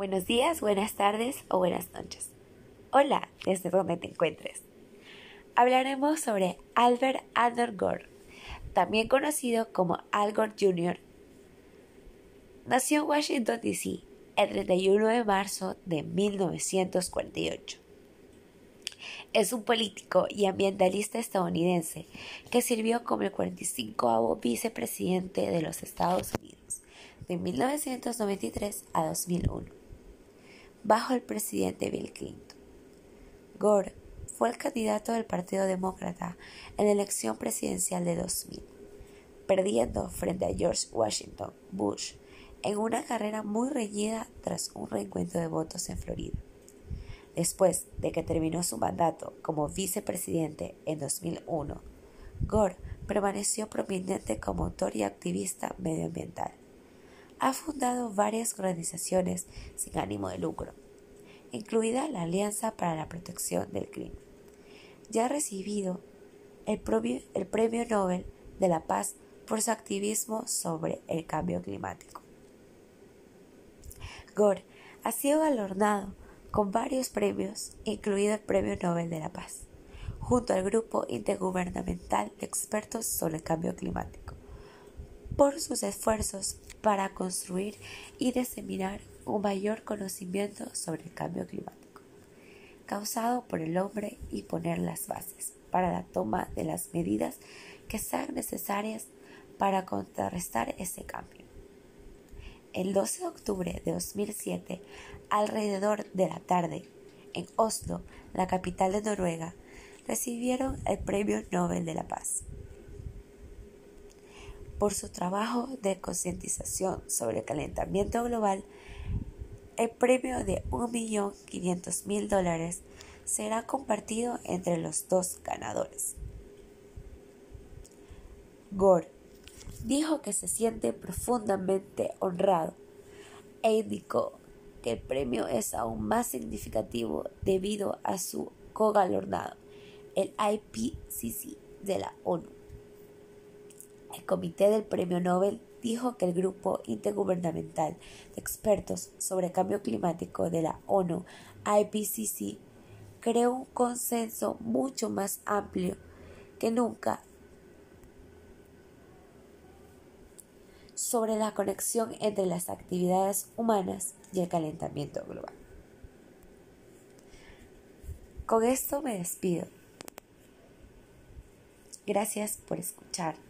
Buenos días, buenas tardes o buenas noches. Hola, desde donde te encuentres. Hablaremos sobre Albert Andor Gore, también conocido como Al Gore Jr. Nació en Washington, D.C. el 31 de marzo de 1948. Es un político y ambientalista estadounidense que sirvió como el 45 vicepresidente de los Estados Unidos de 1993 a 2001 bajo el presidente Bill Clinton. Gore fue el candidato del Partido Demócrata en la elección presidencial de 2000, perdiendo frente a George Washington Bush en una carrera muy reñida tras un reencuentro de votos en Florida. Después de que terminó su mandato como vicepresidente en 2001, Gore permaneció prominente como autor y activista medioambiental ha fundado varias organizaciones sin ánimo de lucro, incluida la Alianza para la Protección del Clima. Ya ha recibido el premio, el premio Nobel de la Paz por su activismo sobre el cambio climático. Gore ha sido galardonado con varios premios, incluido el Premio Nobel de la Paz, junto al Grupo Intergubernamental de Expertos sobre el Cambio Climático, por sus esfuerzos para construir y diseminar un mayor conocimiento sobre el cambio climático, causado por el hombre y poner las bases para la toma de las medidas que sean necesarias para contrarrestar ese cambio. El 12 de octubre de 2007, alrededor de la tarde, en Oslo, la capital de Noruega, recibieron el Premio Nobel de la Paz por su trabajo de concientización sobre el calentamiento global, el premio de 1.500.000 dólares será compartido entre los dos ganadores. Gore dijo que se siente profundamente honrado e indicó que el premio es aún más significativo debido a su cogalornado, el IPCC de la ONU. El Comité del Premio Nobel dijo que el Grupo Intergubernamental de Expertos sobre Cambio Climático de la ONU, IPCC, creó un consenso mucho más amplio que nunca sobre la conexión entre las actividades humanas y el calentamiento global. Con esto me despido. Gracias por escuchar.